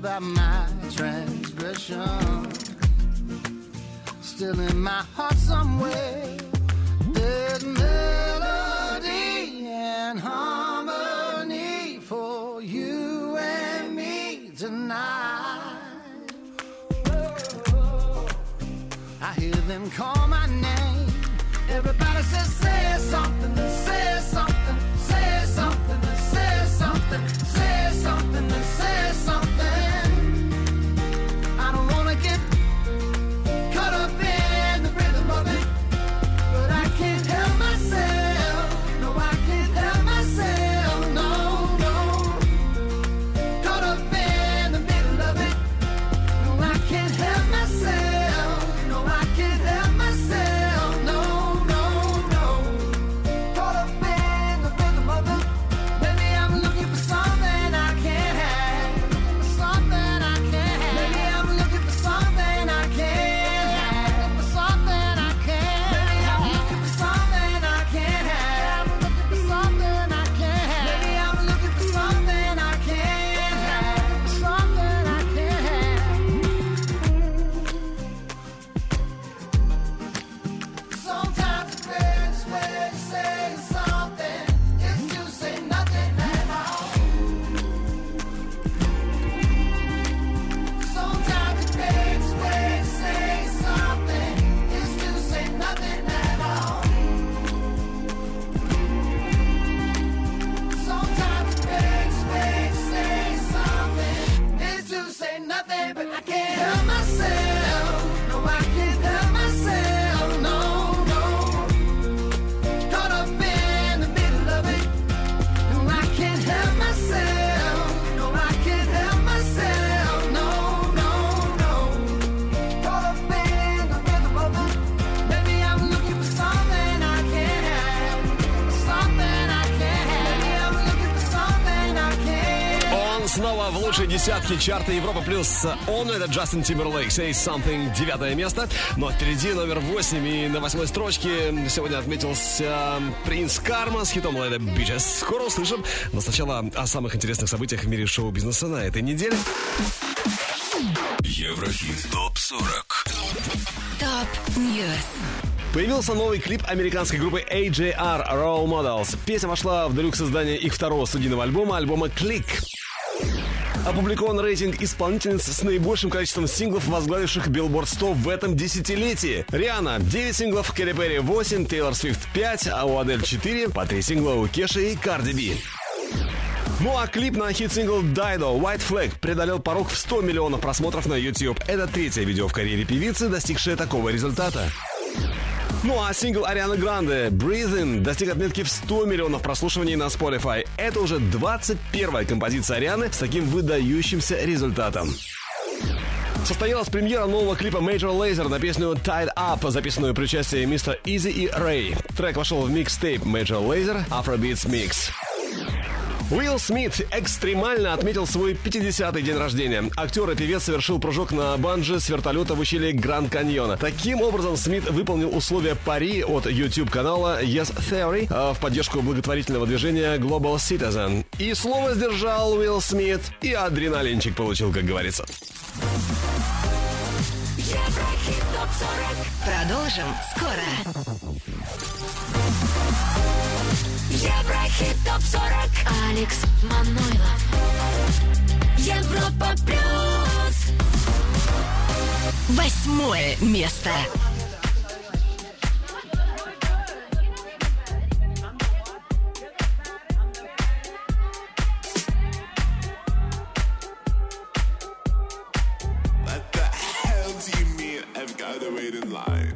about my transgression. Still in my heart somewhere, there's melody and harmony for you and me tonight. I hear them call my name. Everybody says, say something, say something. Чарта Европа плюс. Он это Джастин Тимберлейк. Say Something, девятое место. Но впереди номер восемь. И на восьмой строчке сегодня отметился Принц Карма с хитом Later Bitches. Скоро услышим. Но сначала о самых интересных событиях в мире шоу-бизнеса на этой неделе. Еврохит ТОП-40 Top News. Появился новый клип американской группы AJR Role Models. Песня вошла в делюкс издание их второго студийного альбома, альбома Click. Опубликован рейтинг исполнительниц с наибольшим количеством синглов, возглавивших Billboard 100 в этом десятилетии. Риана 9 синглов, Кэти Перри 8, Тейлор Свифт 5, а у Адель 4, по 3 сингла у Кеши и Карди Би. Ну а клип на хит-сингл Dido White Flag преодолел порог в 100 миллионов просмотров на YouTube. Это третье видео в карьере певицы, достигшее такого результата. Ну а сингл Арианы Гранде Breathing достиг отметки в 100 миллионов прослушиваний на Spotify. Это уже 21-я композиция Арианы с таким выдающимся результатом. Состоялась премьера нового клипа Major Lazer на песню Tied Up, записанную при участии мистера Изи и Рэй. Трек вошел в микстейп Major Lazer Afrobeats Mix. Уилл Смит экстремально отметил свой 50-й день рождения. Актер и певец совершил прыжок на банджи с вертолета в ущелье Гранд Каньона. Таким образом, Смит выполнил условия пари от YouTube-канала Yes Theory э, в поддержку благотворительного движения Global Citizen. И слово сдержал Уилл Смит, и адреналинчик получил, как говорится. Еврохит ТОП-40. Продолжим скоро. Еврохит ТОП-40. Алекс Манойлов. Европа плюс. Восьмое место. What the hell do you mean I've got to wait in line?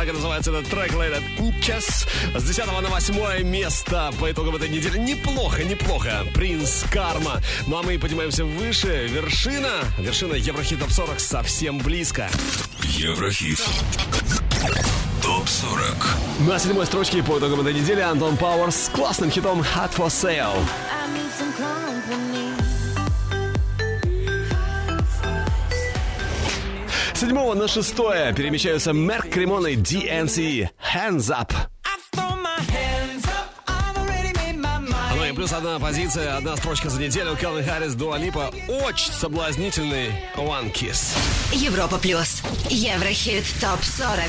Так и называется этот трек Лейда Купчас. С 10 на 8 место по итогам этой недели. Неплохо, неплохо. Принц Карма. Ну а мы поднимаемся выше. Вершина. Вершина Еврохит Топ 40 совсем близко. Еврохит. Топ 40. На ну, седьмой строчке по итогам этой недели Антон Пауэрс с классным хитом Hot for Sale. Седьмого на шестое перемещаются Мерк Кремоны DNC Hands Up. Ну и плюс одна позиция, одна строчка за неделю. Келвин Харрис, Дуалипа. Очень соблазнительный One Kiss. Европа плюс. Еврохит топ 40.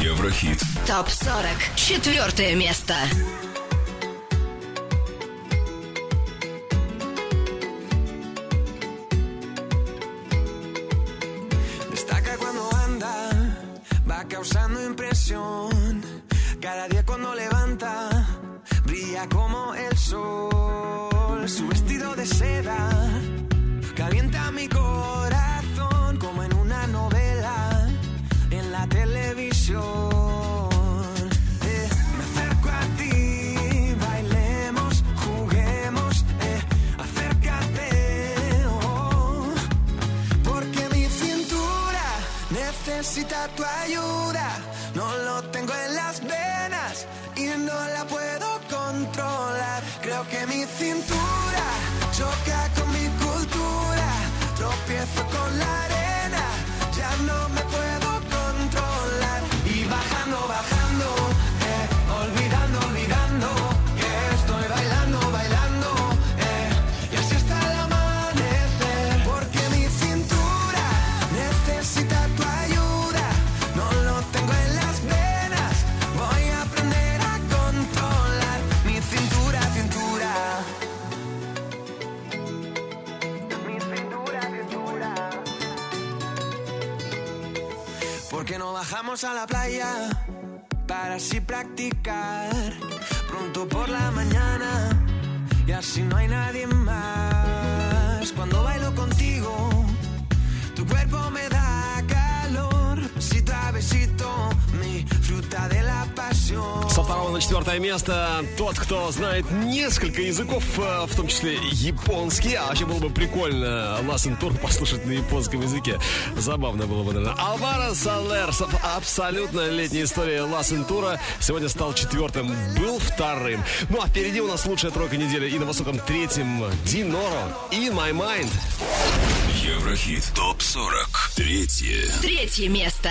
Еврохит. Топ-40. Четвертое место. несколько языков, э, в том числе японский. А вообще было бы прикольно Лассен Тур послушать на японском языке. Забавно было бы, наверное. Алвара Салерсов, абсолютно летняя история Лассен Тура. Сегодня стал четвертым, был вторым. Ну а впереди у нас лучшая тройка недели. И на высоком третьем Диноро и My Mind. Еврохит ТОП-40 Третье Третье место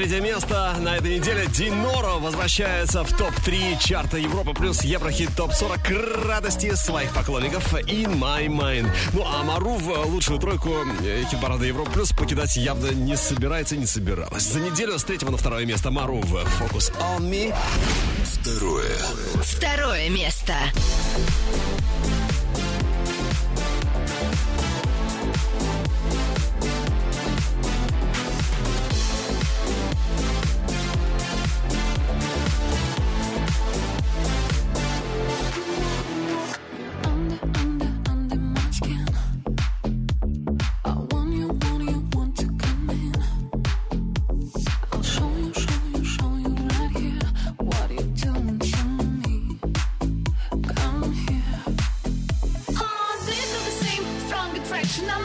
Третье место. На этой неделе Диноро возвращается в топ-3 чарта Европа плюс Еврохит топ-40 к радости своих поклонников In My Mind. Ну а Мару в лучшую тройку э, хит-парада Европа плюс покидать явно не собирается, не собиралась. За неделю с третьего на второе место Мару в Focus on Me. Второе. Второе место.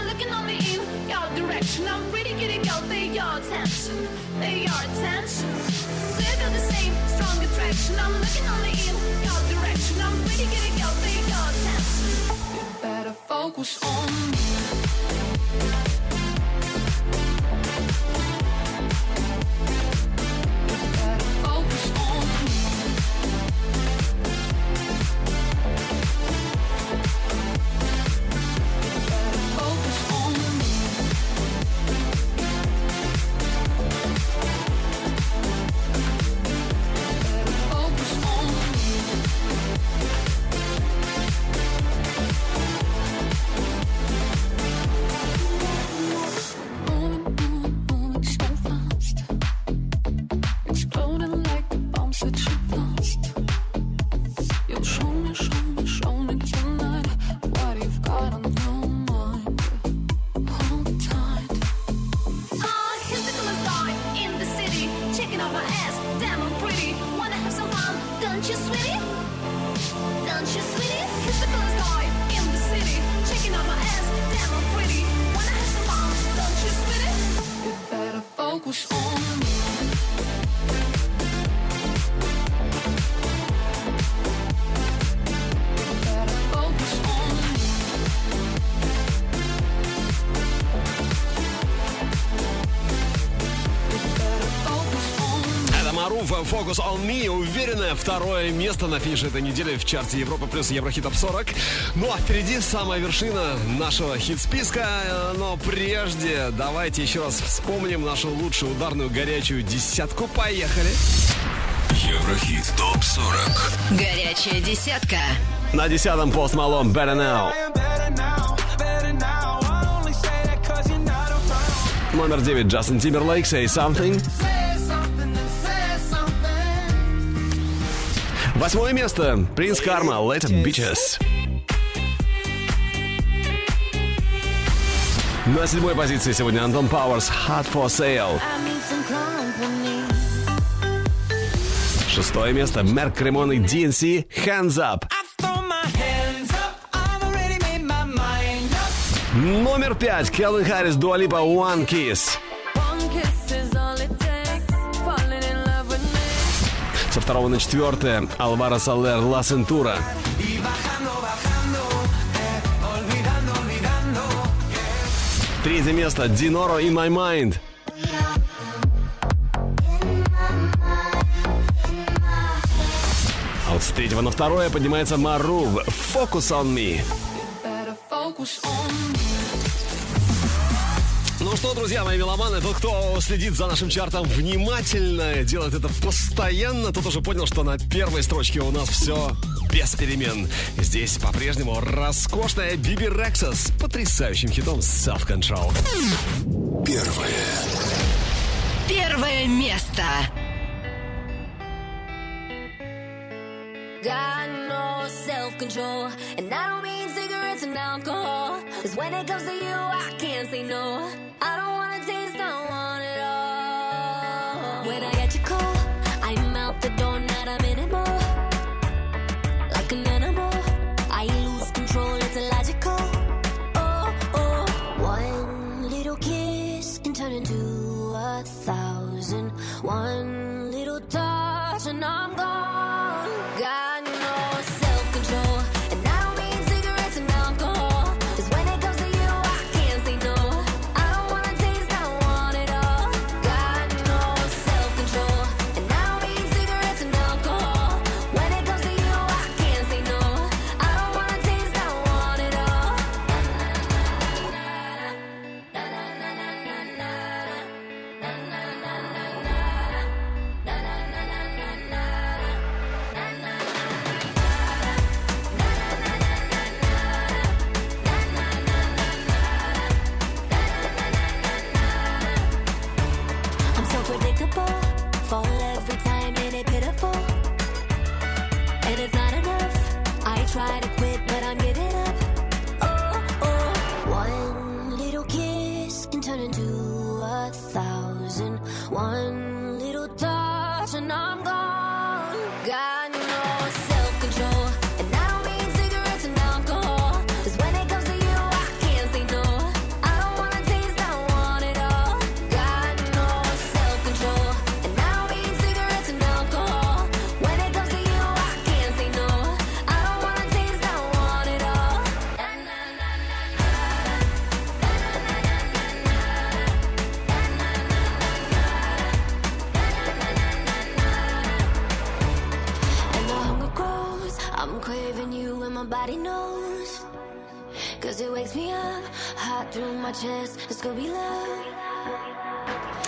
Looking only in your direction. I'm pretty giddy girl, they your attention, they your attention. You feel the same strong attraction? I'm looking only in your direction. I'm pretty giddy girl, they your attention. You better focus on me. Focus on Me, уверенное второе место на финише этой недели в чарте Европа плюс Еврохит Топ 40. Ну а впереди самая вершина нашего хит-списка. Но прежде давайте еще раз вспомним нашу лучшую ударную горячую десятку. Поехали! Еврохит ТОП-40 Горячая десятка. На десятом пост Малон Better Now. Номер девять Джастин Тимберлейк Say Something. Восьмое место Принц Карма Let It Bitches. На седьмой позиции сегодня Антон Пауэрс Hot for Sale. Шестое место Мерк Кремон и DNC Hands Up. Номер пять Келвин Харрис Дуалипа One Kiss. 2 на четвертое Алвара Салер «Ла Сентура». Третье место Диноро и My Mind. А вот с третьего на второе поднимается Марув «Focus on me». Друзья мои меломаны, тот, кто следит за нашим чартом внимательно, делает это постоянно, тот уже понял, что на первой строчке у нас все без перемен. Здесь по-прежнему роскошная Биби Рекса с потрясающим хитом Self Control. Первое Первое место. Got no self-control And I don't mean cigarettes and alcohol Cause when it comes to you,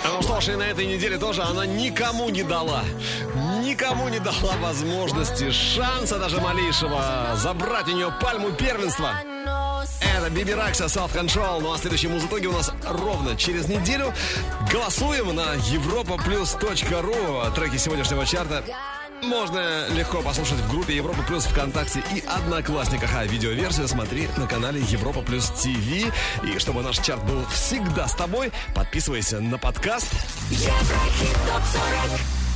Ну что ж, и на этой неделе тоже она никому не дала. Никому не дала возможности, шанса даже малейшего забрать у нее пальму первенства. Это Биби Ракса Self Control. Ну а следующий музытоги у нас ровно через неделю. Голосуем на europaplus.ru. Треки сегодняшнего чарта можно легко послушать в группе Европа Плюс ВКонтакте и Одноклассниках. А видеоверсию смотри на канале Европа Плюс ТВ. И чтобы наш чарт был всегда с тобой, подписывайся на подкаст. Еврохит топ 40